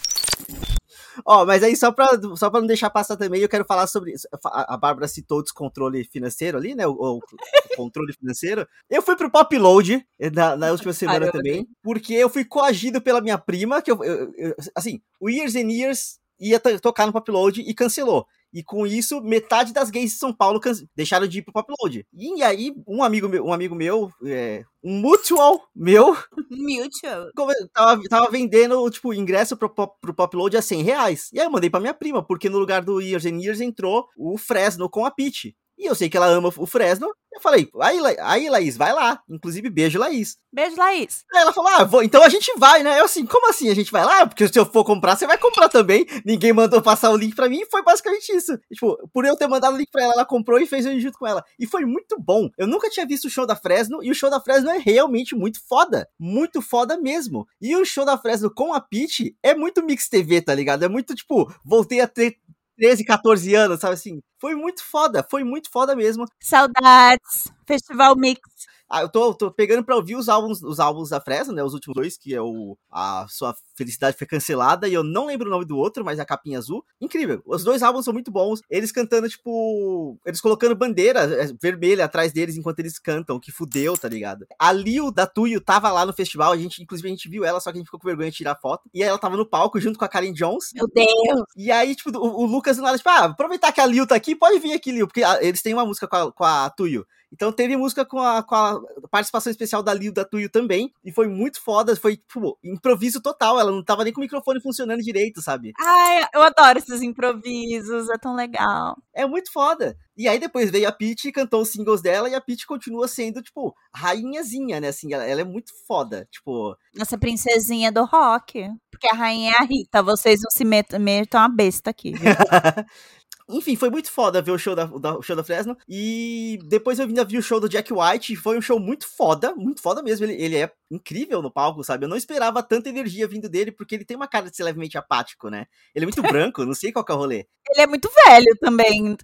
Ó, mas aí só pra, só pra não deixar passar também, eu quero falar sobre. A Bárbara citou o descontrole financeiro ali, né? O, o- o controle financeiro. Eu fui pro Pop Load eh, na, na última semana também, porque eu fui coagido pela minha prima, que eu, eu- eu- assim, o Years and Years ia to- tocar no Pop Load e cancelou. E com isso, metade das gays de São Paulo deixaram de ir pro Pop Load. E aí, um amigo meu, um amigo meu, é, um mutual meu, Mutual. tava, tava vendendo, tipo, ingresso pro, pop- pro Pop Load a 100 reais. E aí eu mandei pra minha prima, porque no lugar do Years and Years entrou o Fresno com a Peach. E eu sei que ela ama o Fresno. Eu falei, aí, aí Laís, vai lá. Inclusive, beijo, Laís. Beijo, Laís. Aí ela falou, ah, vou, então a gente vai, né? Eu assim, como assim a gente vai lá? Porque se eu for comprar, você vai comprar também. Ninguém mandou passar o link pra mim e foi basicamente isso. E, Tipo, por eu ter mandado o link pra ela, ela comprou e fez ir junto com ela. E foi muito bom. Eu nunca tinha visto o show da Fresno e o show da Fresno é realmente muito foda. Muito foda mesmo. E o show da Fresno com a Peach é muito Mix TV, tá ligado? É muito, tipo, voltei a ter 13, 14 anos, sabe assim? Foi muito foda, foi muito foda mesmo. Saudades. Festival Mix. Ah, eu tô, tô pegando pra ouvir os álbuns, os álbuns da Fresno, né? Os últimos dois, que é o A Sua Felicidade Foi Cancelada, e eu não lembro o nome do outro, mas é a capinha azul. Incrível. Os dois álbuns são muito bons. Eles cantando, tipo. Eles colocando bandeira é, vermelha atrás deles enquanto eles cantam, que fudeu, tá ligado? A Lil da Tuyo tava lá no festival, a gente, inclusive, a gente viu ela, só que a gente ficou com vergonha de tirar foto. E aí ela tava no palco junto com a Karen Jones. Meu Deus. E aí, tipo, o, o Lucas do nada, tipo, ah, aproveitar que a Lil tá aqui, pode vir aqui, Lil, porque ah, eles têm uma música com a, com a Tuyo. Então teve música com a, com a participação especial da Lil da Tuyo também. E foi muito foda, foi, tipo, improviso total. Ela não tava nem com o microfone funcionando direito, sabe? Ai, eu adoro esses improvisos. É tão legal. É muito foda. E aí depois veio a Peach e cantou os singles dela, e a Peach continua sendo, tipo, rainhazinha, né? Assim, ela, ela é muito foda. Tipo, Nossa princesinha do rock. Porque a rainha é a Rita. Vocês não se metam, metam a besta aqui. Enfim, foi muito foda ver o show da, da- o show da Fresno. E depois eu ainda vi o show do Jack White. e Foi um show muito foda, muito foda mesmo. Ele, ele é incrível no palco, sabe? Eu não esperava tanta energia vindo dele, porque ele tem uma cara de ser levemente apático, né? Ele é muito branco, não sei qual que é o rolê. Ele é muito velho também.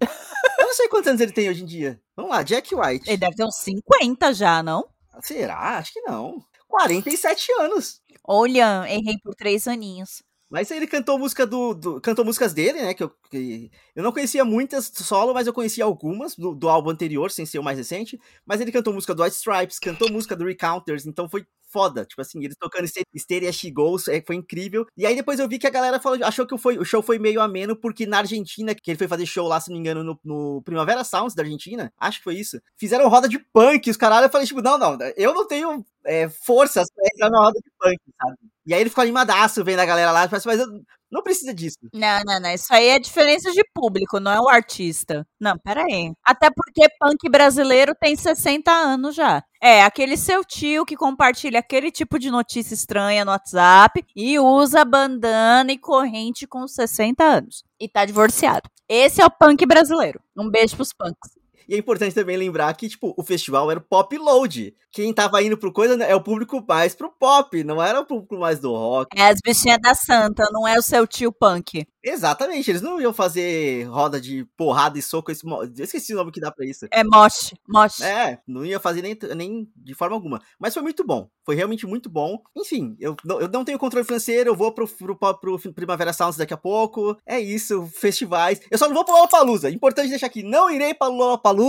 Eu não sei quantos anos ele tem hoje em dia. Vamos lá, Jack White. Ele deve ter uns 50 já, não? Será? Acho que não. 47 anos. Olha, errei por três aninhos. Mas ele cantou música do, do- cantou músicas dele, né? Que eu, que eu não conhecia muitas solo, mas eu conhecia algumas do, do álbum anterior, sem ser o mais recente. Mas ele cantou música do White Stripes, cantou música do Recounters, então foi foda. Tipo assim, eles tocando As She Goes, é, foi incrível. E aí depois eu vi que a galera falou, achou que foi, o show foi meio ameno, porque na Argentina, que ele foi fazer show lá, se não me engano, no, no Primavera Sounds da Argentina, acho que foi isso. Fizeram roda de punk, os caralho. Eu falei, tipo, não, não, eu não tenho é, forças pra entrar na roda de punk, sabe? E aí ele ficou animadaço vendo a galera lá, mas eu não precisa disso. Não, não, não. Isso aí é diferença de público, não é o artista. Não, peraí. Até porque punk brasileiro tem 60 anos já. É, aquele seu tio que compartilha aquele tipo de notícia estranha no WhatsApp e usa bandana e corrente com 60 anos. E tá divorciado. Esse é o punk brasileiro. Um beijo pros punks. E é importante também lembrar que, tipo, o festival era o pop load. Quem tava indo pro coisa né, é o público mais pro pop, não era o público mais do rock. É as bichinhas da santa, não é o seu tio punk. Exatamente, eles não iam fazer roda de porrada e soco. Esse, eu esqueci o nome que dá pra isso. É moche, moche. É, não ia fazer nem, nem de forma alguma. Mas foi muito bom. Foi realmente muito bom. Enfim, eu, não- eu não tenho controle financeiro, eu vou pro, pro, pro, pro Primavera Sounds daqui a pouco. É isso, festivais. Eu só não vou pro Lollapalooza. Importante deixar aqui, não irei pra Lollapalooza,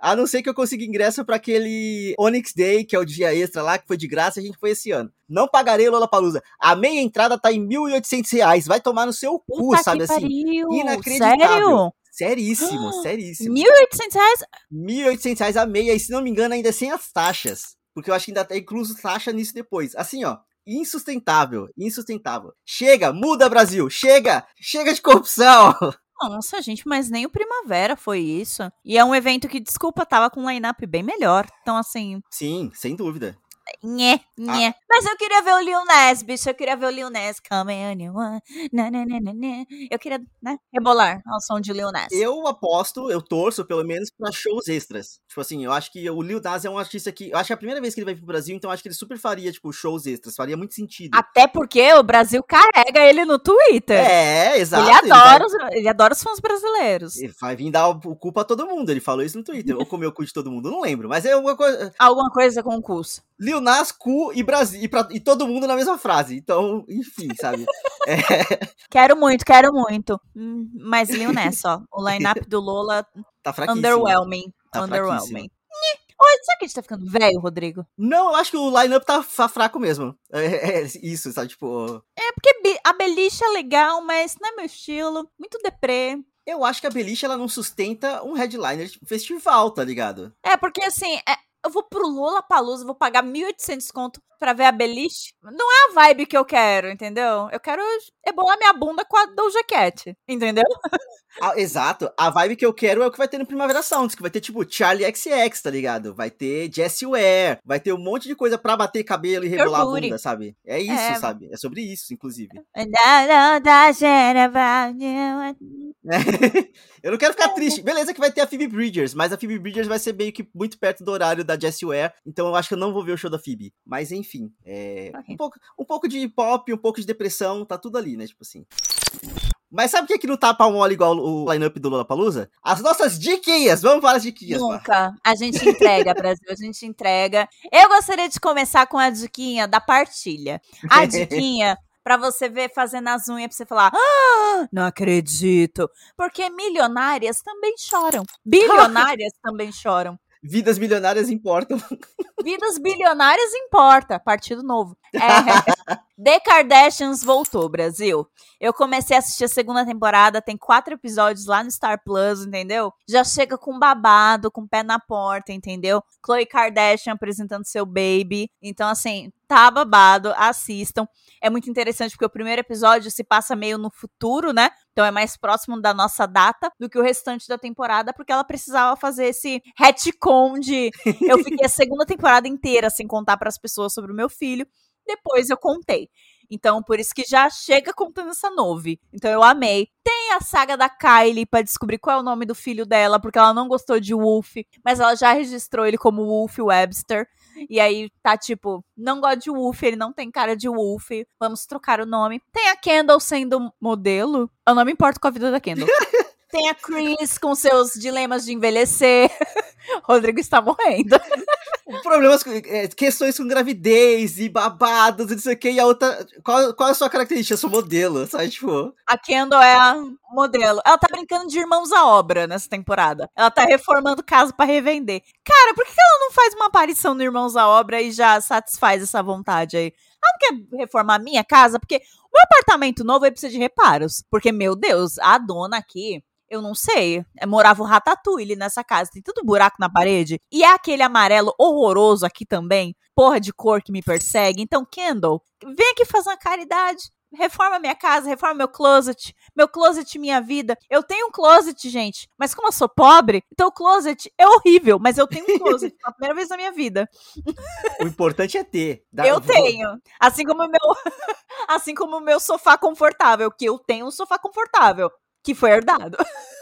a não ser que eu consiga ingresso pra aquele Onyx Day, que é o dia extra lá, que foi de graça, a gente foi esse ano. Não pagarei o Lollapalooza. A meia entrada tá em 1.800 reais. Vai tomar no seu cu, Puta sabe assim? pariu. Inacreditável. Sério? Seríssimo, seríssimo. 1.800 reais? 1.800 reais a meia, e se não me engano, ainda sem as taxas. porque eu acho que ainda tá incluso taxa nisso depois. Assim, ó, insustentável, insustentável. Chega, muda Brasil, chega, chega de corrupção. Nossa, gente, mas nem o Primavera foi isso. E é um evento que, desculpa, tava com um line-up bem melhor. Então, assim. Sim, sem dúvida. Nhé, nhé. Ah. Mas eu queria ver o Lil Nas, bicho. Eu queria ver o Lil Nas. Come anyone. Na, na, na, na, Eu queria, né, rebolar ao som de Lil Nas. Eu aposto, eu torço, pelo menos, pra shows extras. Tipo assim, eu acho que o Lil Nas é um artista que... Eu acho que é a primeira vez que ele vai pro Brasil, então eu acho que ele super faria, tipo, shows extras. Faria muito sentido. Até porque o Brasil carrega ele no Twitter. É, exato. Ele adora, ele vai... os, ele adora os fãs brasileiros. Ele vai vir dar o cu pra todo mundo. Ele falou isso no Twitter. Ou comer o cu de todo mundo, não lembro. Mas é alguma coisa... Alguma coisa com o curso. Lil Nas, cu e Brasil. E, pra, e todo mundo na mesma frase. Então, enfim, sabe? É... Quero muito, quero muito. Hum, mas Lil Nas, ó. O line-up do Lola. Tá fraquíssimo. Underwhelming. Tá underwhelming. Oi, será que a gente tá ficando velho, Rodrigo? Não, eu acho que o line-up tá fraco mesmo. É, é, isso, sabe? Tipo. É, porque a beliche é legal, mas não é meu estilo. Muito deprê. Eu acho que a beliche ela não sustenta um headliner tipo, festival, tá ligado? É, porque assim, é, eu vou pro Lula Palusa, vou pagar 1.800 conto pra ver a Beliche. Não é a vibe que eu quero, entendeu? Eu quero ebolar minha bunda com a Doja Cat, entendeu? Ah, exato. A vibe que eu quero é o que vai ter no Primavera Sounds, que vai ter, tipo, Charlie XX, tá ligado? Vai ter Jessie Ware, vai ter um monte de coisa pra bater cabelo e rebolar Orgulho. a bunda, sabe? É isso, é... sabe? É sobre isso, inclusive. eu não quero ficar triste. Beleza que vai ter a Phoebe Bridgers, mas a Phoebe Bridgers vai ser meio que muito perto do horário da Jessie Ware, então eu acho que eu não vou ver o show da Phoebe. Mas enfim, é... okay. um, pouco, um pouco de pop, um pouco de depressão, tá tudo ali, né? Tipo assim. Mas sabe o que, é que não tá pau mole igual o line-up do Lollapalooza? As nossas diquinhas! Vamos para as diquinhas. Nunca. A gente entrega, Brasil, a gente entrega. Eu gostaria de começar com a diquinha da partilha. A diquinha para você ver fazendo as unhas pra você falar: "Ah, não acredito". Porque milionárias também choram. Bilionárias também choram. Vidas milionárias importam. Vidas bilionárias importa. Partido novo. É, The Kardashians voltou, Brasil. Eu comecei a assistir a segunda temporada, tem quatro episódios lá no Star Plus, entendeu? Já chega com babado, com pé na porta, entendeu? Khloe Kardashian apresentando seu baby. Então, assim, tá babado, assistam. É muito interessante porque o primeiro episódio se passa meio no futuro, né? Então é mais próximo da nossa data do que o restante da temporada, porque ela precisava fazer esse retcon de. Eu fiquei a segunda temporada inteira sem contar para as pessoas sobre o meu filho. Depois eu contei. Então, por isso que já chega contando essa nove. Então, eu amei. Tem a saga da Kylie para descobrir qual é o nome do filho dela, porque ela não gostou de Wolf, mas ela já registrou ele como Wolf Webster. E aí tá tipo, não gosta de Wolf, ele não tem cara de Wolf, vamos trocar o nome. Tem a Kendall sendo modelo. Eu não me importo com a vida da Kendall. Tem a Chris com seus dilemas de envelhecer. Rodrigo está morrendo. Problemas, é, questões com gravidez e babados e não sei o que. E a outra. Qual, qual é a sua característica? Eu sou modelo, sabe? Tipo. A Kendall é a modelo. Ela tá brincando de irmãos à obra nessa temporada. Ela tá reformando casa para revender. Cara, por que ela não faz uma aparição no Irmãos à Obra e já satisfaz essa vontade aí? Ela não quer reformar a minha casa? Porque o apartamento novo precisa de reparos. Porque, meu Deus, a dona aqui eu não sei. É, morava o Ratatouille nessa casa. Tem tudo buraco na parede. E é aquele amarelo horroroso aqui também. Porra de cor que me persegue. Então, Kendall, vem aqui fazer uma caridade. Reforma minha casa, reforma meu closet. Meu closet, minha vida. Eu tenho um closet, gente. Mas como eu sou pobre, então o closet é horrível. Mas eu tenho um closet. pela primeira vez na minha vida. O importante é ter. Dá, eu tenho. Assim como o meu. assim como o meu sofá confortável. Que eu tenho um sofá confortável que foi herdado.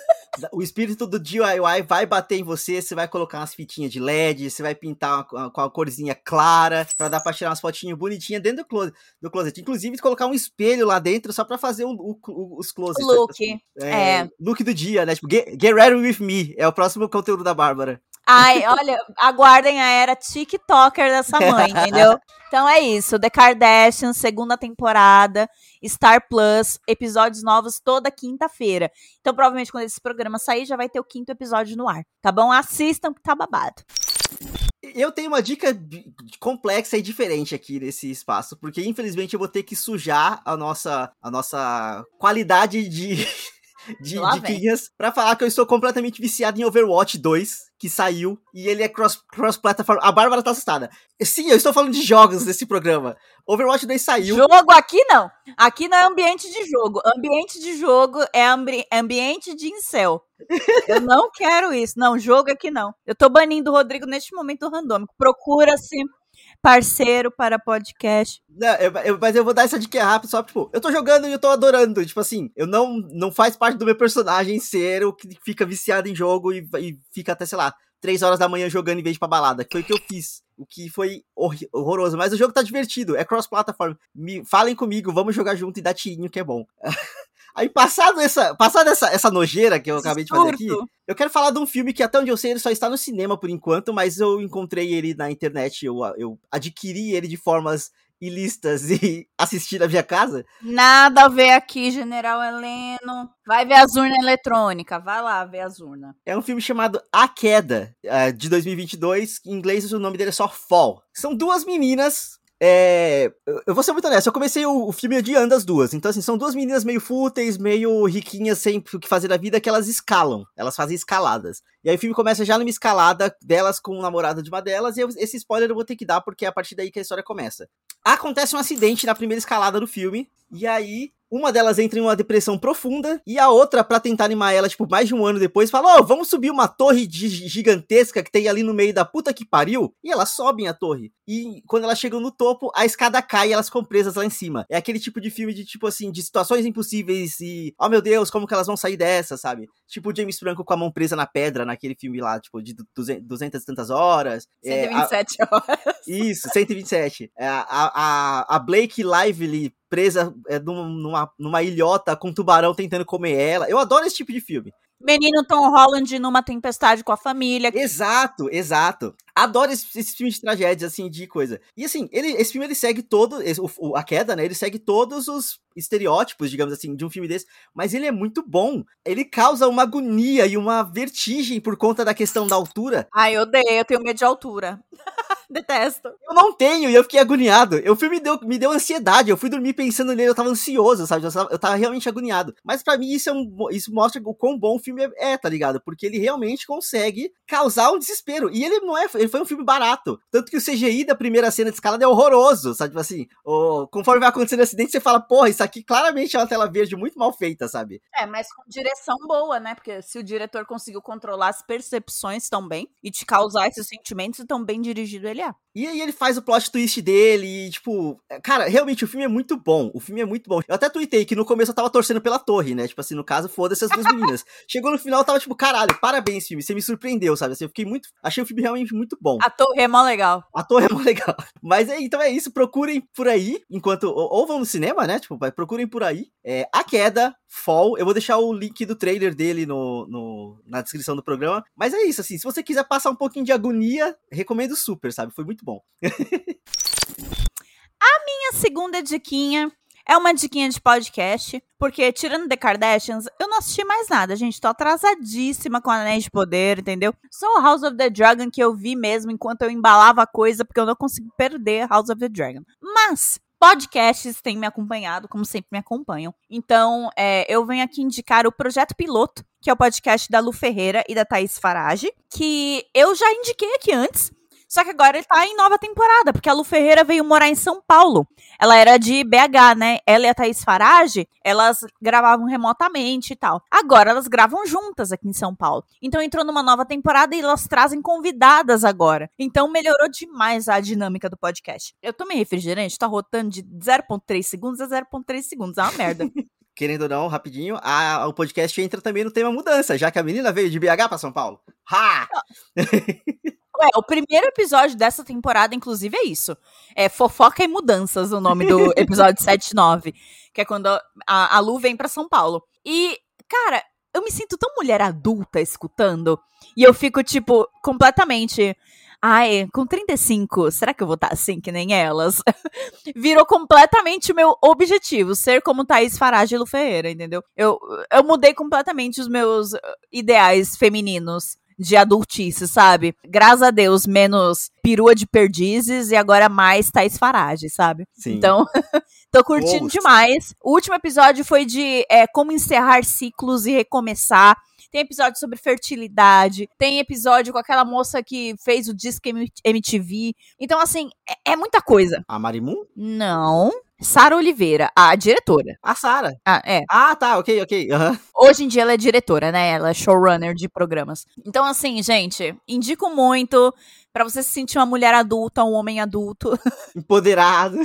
O espírito do DIY vai bater em você, você vai colocar umas fitinhas de LED, você vai pintar uma, com a corzinha clara, pra dar pra tirar umas fotinhas bonitinhas dentro do closet, do closet. Inclusive, colocar um espelho lá dentro só pra fazer o, o, os closets. Look. É, é. Look do dia, né? Tipo, get, get ready with me. É o próximo conteúdo da Bárbara. Ai, olha, aguardem a era TikToker dessa mãe, entendeu? Então é isso, The Kardashians, segunda temporada, Star Plus, episódios novos toda quinta-feira. Então provavelmente quando esse programa sair já vai ter o quinto episódio no ar, tá bom? Assistam que tá babado. Eu tenho uma dica complexa e diferente aqui nesse espaço, porque infelizmente eu vou ter que sujar a nossa, a nossa qualidade de de diquinhas pra falar que eu estou completamente viciado em Overwatch 2, que saiu e ele é cross-platform. Cross a Bárbara tá assustada. Sim, eu estou falando de jogos nesse programa. Overwatch 2 saiu. Jogo aqui não. Aqui não é ambiente de jogo. Ambiente de jogo é ambi ambiente de incel. Eu não quero isso. Não, jogo aqui não. Eu tô banindo o Rodrigo neste momento randômico. Procura-se parceiro para podcast. Não, eu, eu, mas eu vou dar essa dica rápida, só, tipo, eu tô jogando e eu tô adorando. Tipo assim, eu não, não faz parte do meu personagem ser o que fica viciado em jogo e, e fica até, sei lá, três horas da manhã jogando em vez de pra balada. Que foi o que eu fiz. O que foi horroroso. Mas o jogo tá divertido, é cross-platform. Falem comigo, vamos jogar junto e dar tirinho que é bom. Aí, passado essa, passado essa, essa nojeira que eu acabei de fazer aqui, eu quero falar de um filme que, até onde eu sei, ele só está no cinema por enquanto, mas eu encontrei ele na internet, eu, eu adquiri ele de formas ilícitas e assisti na minha casa. Nada a ver aqui, General Heleno. Vai ver as urnas eletrônicas, vai lá ver as urnas. É um filme chamado A Queda, eh, de 2022. Em inglês, o nome dele é só Fall. São duas meninas é, eu vou ser muito honesto, eu comecei o, o filme odiando as duas. Então, assim, são duas meninas meio fúteis, meio riquinhas, sem o que fazer da vida, que elas escalam. Elas fazem escaladas. E aí o filme começa já numa escalada delas com o namorado de uma delas, e eu, esse spoiler eu vou ter que dar, porque é a partir daí que a história começa. Acontece um acidente na primeira escalada do filme, e aí uma delas entra em uma depressão profunda e a outra, para tentar animar ela, tipo, mais de um ano depois, fala: Ó, oh, vamos subir uma torre gigantesca que tem ali no meio da puta que pariu. E elas sobem a torre. E quando elas chegam no topo, a escada cai e elas ficam presas lá em cima. É aquele tipo de filme de, tipo assim, de situações impossíveis e, oh meu Deus, como que elas vão sair dessa, sabe? Tipo o James Franco com a mão presa na pedra naquele filme lá, tipo, de 200 e tantas horas. 127 é, a... horas. Isso, 127. É, a, a, a Blake Lively presa é, numa, numa ilhota com um tubarão tentando comer ela. Eu adoro esse tipo de filme. Menino Tom Holland numa tempestade com a família. Exato, exato. Adoro esses esse filmes de tragédias, assim, de coisa. E assim, ele, esse filme ele segue todo. O, a queda, né? Ele segue todos os estereótipos, digamos assim, de um filme desse, mas ele é muito bom. Ele causa uma agonia e uma vertigem por conta da questão da altura. Ai, eu odeio, eu tenho medo de altura. Detesto. Eu não tenho e eu fiquei agoniado. O filme deu, me deu ansiedade. Eu fui dormir pensando nele, eu tava ansioso, sabe? Eu tava, eu tava realmente agoniado. Mas para mim isso, é um, isso mostra o quão bom o filme é, é, tá ligado? Porque ele realmente consegue causar um desespero. E ele não é. Ele foi um filme barato. Tanto que o CGI da primeira cena de escalada é horroroso, sabe? Tipo assim, o, conforme vai acontecendo o acidente, você fala, porra, isso aqui claramente é uma tela verde muito mal feita, sabe? É, mas com direção boa, né? Porque se o diretor conseguiu controlar as percepções tão bem e te causar esses sentimentos, tão bem dirigido ele é. E aí ele faz o plot twist dele e, tipo, é, cara, realmente o filme é muito bom. O filme é muito bom. Eu até tuitei que no começo eu tava torcendo pela torre, né? Tipo assim, no caso, foda-se as duas meninas. Chegou no final, eu tava tipo, caralho, parabéns, filme. Você me surpreendeu, sabe? Assim, eu fiquei muito. Achei o filme realmente muito bom. A torre é mó legal. A torre é mó legal. Mas é, então é isso. Procurem por aí, enquanto. Ou, ou vão no cinema, né? Tipo, procurem por aí. É, a queda, Fall. Eu vou deixar o link do trailer dele no, no, na descrição do programa. Mas é isso, assim. Se você quiser passar um pouquinho de agonia, recomendo super, sabe? Foi muito bom. A minha segunda diquinha é uma diquinha de podcast, porque tirando The Kardashians, eu não assisti mais nada, gente. Tô atrasadíssima com Anéis de Poder, entendeu? Só o House of the Dragon que eu vi mesmo enquanto eu embalava a coisa, porque eu não consigo perder House of the Dragon. Mas podcasts têm me acompanhado, como sempre me acompanham. Então, é, eu venho aqui indicar o Projeto Piloto, que é o podcast da Lu Ferreira e da Thaís Farage, que eu já indiquei aqui antes, só que agora ele tá em nova temporada, porque a Lu Ferreira veio morar em São Paulo. Ela era de BH, né? Ela e a Thaís Farage, elas gravavam remotamente e tal. Agora elas gravam juntas aqui em São Paulo. Então entrou numa nova temporada e elas trazem convidadas agora. Então melhorou demais a dinâmica do podcast. Eu tomei refrigerante, tá rotando de 0.3 segundos a 0.3 segundos. É uma merda. querendo ou não, rapidinho, a, o podcast entra também no tema mudança, já que a menina veio de BH para São Paulo. Ha! É, o primeiro episódio dessa temporada, inclusive, é isso. É Fofoca e Mudanças, o nome do episódio 79. Que é quando a, a Lu vem pra São Paulo. E, cara, eu me sinto tão mulher adulta escutando. E eu fico, tipo, completamente. Ai, com 35, será que eu vou estar tá assim que nem elas? Virou completamente o meu objetivo, ser como Thaís Farage e Lu Ferreira, entendeu? Eu, eu mudei completamente os meus ideais femininos de adultice, sabe? Graças a Deus, menos perua de perdizes e agora mais Thais Farage, sabe? Sim. Então, tô curtindo demais. O último episódio foi de é, como encerrar ciclos e recomeçar. tem episódio sobre fertilidade, tem episódio com aquela moça que fez o Disque MTV. Então, assim, é, é muita coisa. A Marimun? Não. Sara Oliveira, a diretora. A Sara. Ah, é. Ah, tá, ok, ok. Uhum. Hoje em dia ela é diretora, né? Ela é showrunner de programas. Então, assim, gente, indico muito para você se sentir uma mulher adulta, um homem adulto. Empoderado.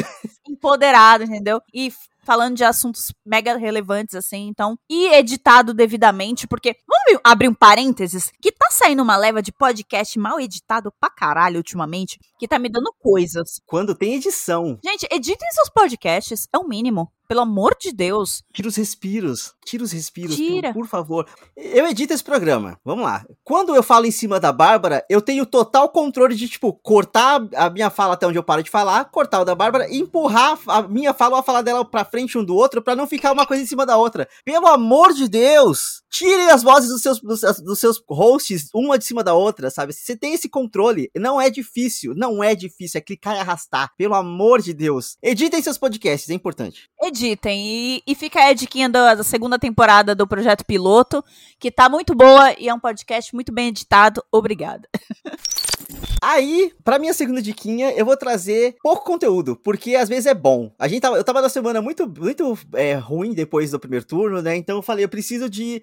Empoderado, entendeu? E falando de assuntos mega relevantes, assim, então. E editado devidamente, porque. Vamos abrir um parênteses? Que tá saindo uma leva de podcast mal editado pra caralho ultimamente, que tá me dando coisas. Quando tem edição. Gente, editem seus podcasts, é o mínimo. Pelo amor de Deus. Tira os respiros. Tira os respiros, Tira. Por, por favor. Eu edito esse programa. Vamos lá. Quando eu falo em cima da Bárbara, eu tenho total controle de, tipo, cortar a minha fala até onde eu paro de falar, cortar o da Bárbara e empurrar a minha fala ou a fala dela pra frente um do outro pra não ficar uma coisa em cima da outra. Pelo amor de Deus! Tirem as vozes dos seus, dos, dos seus hosts uma de cima da outra, sabe? Você tem esse controle. Não é difícil. Não é difícil. É clicar e arrastar. Pelo amor de Deus. Editem seus podcasts, é importante. Editem. E, e fica a diquinha da, da segunda temporada do Projeto Piloto, que tá muito boa e é um podcast muito bem editado. Obrigada. Aí, pra minha segunda diquinha, eu vou trazer pouco conteúdo, porque às vezes é bom. A gente tava, eu tava na semana muito, muito é, ruim depois do primeiro turno, né? Então eu falei, eu preciso de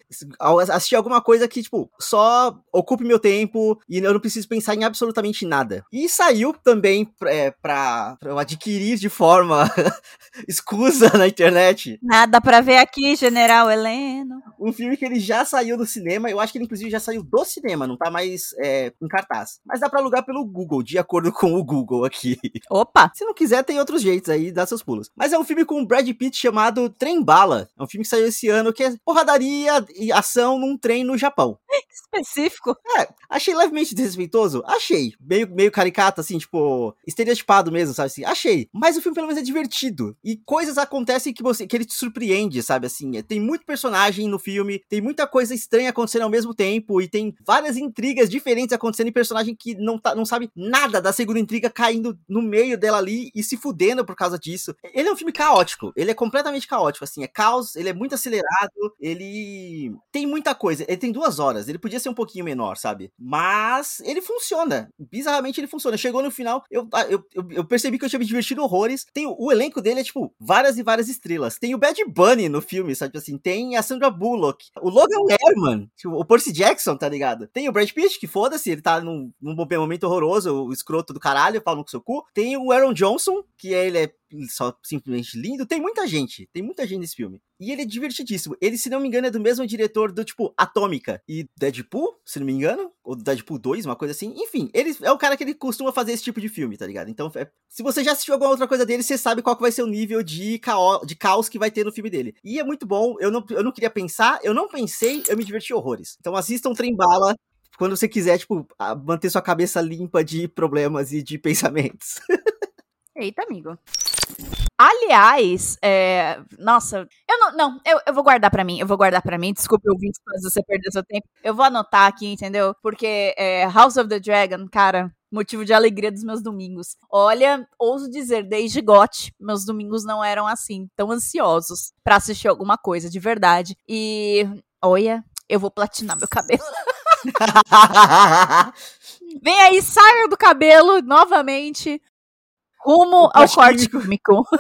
assistir alguma coisa que, tipo, só ocupe meu tempo e eu não preciso pensar em absolutamente nada. E saiu também é, pra, pra eu adquirir de forma escusa na internet. Nada pra ver aqui, General Heleno. Um filme que ele já saiu do cinema, eu acho que ele inclusive já saiu do cinema, não tá mais é, em cartaz. Mas dá pra alugar pelo Google, de acordo com o Google aqui. Opa! Se não quiser, tem outros jeitos aí, dá seus pulos. Mas é um filme com o Brad Pitt chamado Trem Bala. É um filme que saiu esse ano que é porradaria e ação num trem no Japão. Específico. É, achei levemente desrespeitoso? Achei. Meio, meio caricato, assim, tipo, estereotipado mesmo, sabe assim? Achei. Mas o filme pelo menos é divertido. E coisas acontecem que você que ele te surpreende, sabe assim? Tem muito personagem no filme, tem muita coisa estranha acontecendo ao mesmo tempo, e tem várias intrigas diferentes acontecendo em personagem que não, tá, não sabe nada da segunda intriga caindo no meio dela ali e se fudendo por causa disso. Ele é um filme caótico, ele é completamente caótico, assim, é caos, ele é muito acelerado, ele tem muita coisa. Ele tem duas horas, ele podia ser um pouquinho menor, sabe? Mas ele funciona. Bizarramente ele funciona. Chegou no final, eu, eu, eu, eu percebi que eu tinha me divertido horrores. Tem o, o elenco dele é, tipo, várias e várias estrelas. Tem o Bad Bunny no filme, sabe? Assim, tem a Sandra Bullock, o Logan Lerman, o Percy Jackson, tá ligado? Tem o Brad Pitt, que foda-se, ele tá num, num momento horroroso, o escroto do caralho, pau no seu cu. Tem o Aaron Johnson, que ele é só simplesmente lindo. Tem muita gente, tem muita gente nesse filme. E ele é divertidíssimo. Ele, se não me engano, é do mesmo diretor do tipo Atômica e Deadpool, se não me engano, ou Deadpool 2, uma coisa assim. Enfim, ele é o cara que ele costuma fazer esse tipo de filme, tá ligado? Então, é, se você já assistiu alguma outra coisa dele, você sabe qual que vai ser o nível de, caos, de caos que vai ter no filme dele. E é muito bom. Eu não, eu não queria pensar, eu não pensei, eu me diverti horrores. Então assistam Trem Bala quando você quiser, tipo, manter sua cabeça limpa de problemas e de pensamentos. Eita, amigo. Aliás, é... nossa, eu não, não, eu, eu vou guardar para mim, eu vou guardar para mim. Desculpe ouvir se você perder seu tempo. Eu vou anotar aqui, entendeu? Porque é, House of the Dragon, cara, motivo de alegria dos meus domingos. Olha, ouso dizer, desde GOT, meus domingos não eram assim, tão ansiosos para assistir alguma coisa de verdade. E olha, eu vou platinar meu cabelo. Vem aí, saia do cabelo novamente rumo ao corte químico.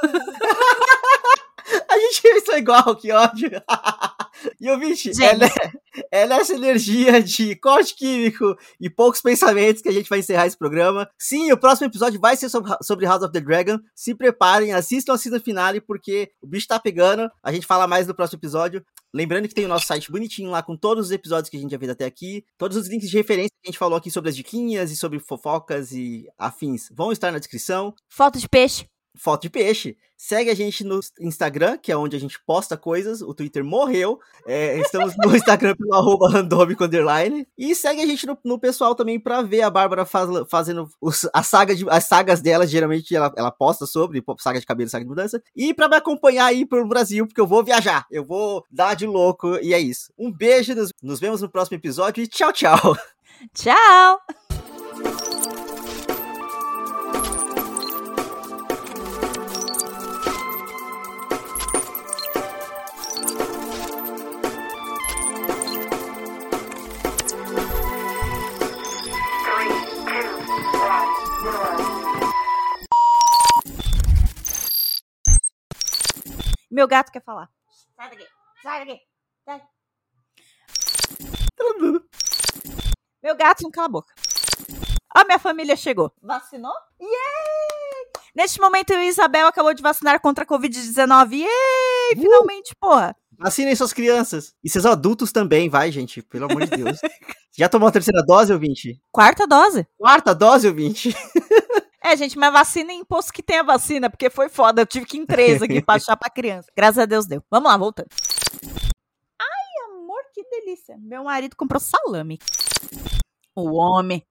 A gente pensou igual, que ódio. E o bicho, ela, é, ela é essa energia de corte químico e poucos pensamentos que a gente vai encerrar esse programa. Sim, o próximo episódio vai ser sobre, sobre House of the Dragon. Se preparem, assistam a season finale, porque o bicho tá pegando. A gente fala mais no próximo episódio. Lembrando que tem o nosso site bonitinho lá com todos os episódios que a gente já fez até aqui. Todos os links de referência que a gente falou aqui sobre as diquinhas e sobre fofocas e afins vão estar na descrição. Foto de peixe foto de peixe. Segue a gente no Instagram, que é onde a gente posta coisas. O Twitter morreu. É, estamos no Instagram pelo arroba randômico underline. E segue a gente no, no pessoal também pra ver a Bárbara faz, fazendo os, a saga de, as sagas dela. Geralmente ela, ela posta sobre saga de cabelo, saga de mudança. E pra me acompanhar aí pro Brasil, porque eu vou viajar. Eu vou dar de louco. E é isso. Um beijo, nos, nos vemos no próximo episódio e tchau, tchau. Tchau! Meu gato quer falar. Sai daqui, sai daqui. Sai. Meu gato não cala a boca. A minha família chegou. Vacinou? Yay! Neste momento, a Isabel acabou de vacinar contra a Covid-19. Yay! Uh! Finalmente, porra. Vacinem suas crianças. E seus adultos também, vai, gente. Pelo amor de Deus. Já tomou a terceira dose, ouvinte? Quarta dose. Quarta dose, ouvinte? É, gente, mas vacina em posto que tem a vacina, porque foi foda. Eu tive que ir em três aqui pra achar pra criança. Graças a Deus deu. Vamos lá, voltando. Ai, amor, que delícia. Meu marido comprou salame. O homem.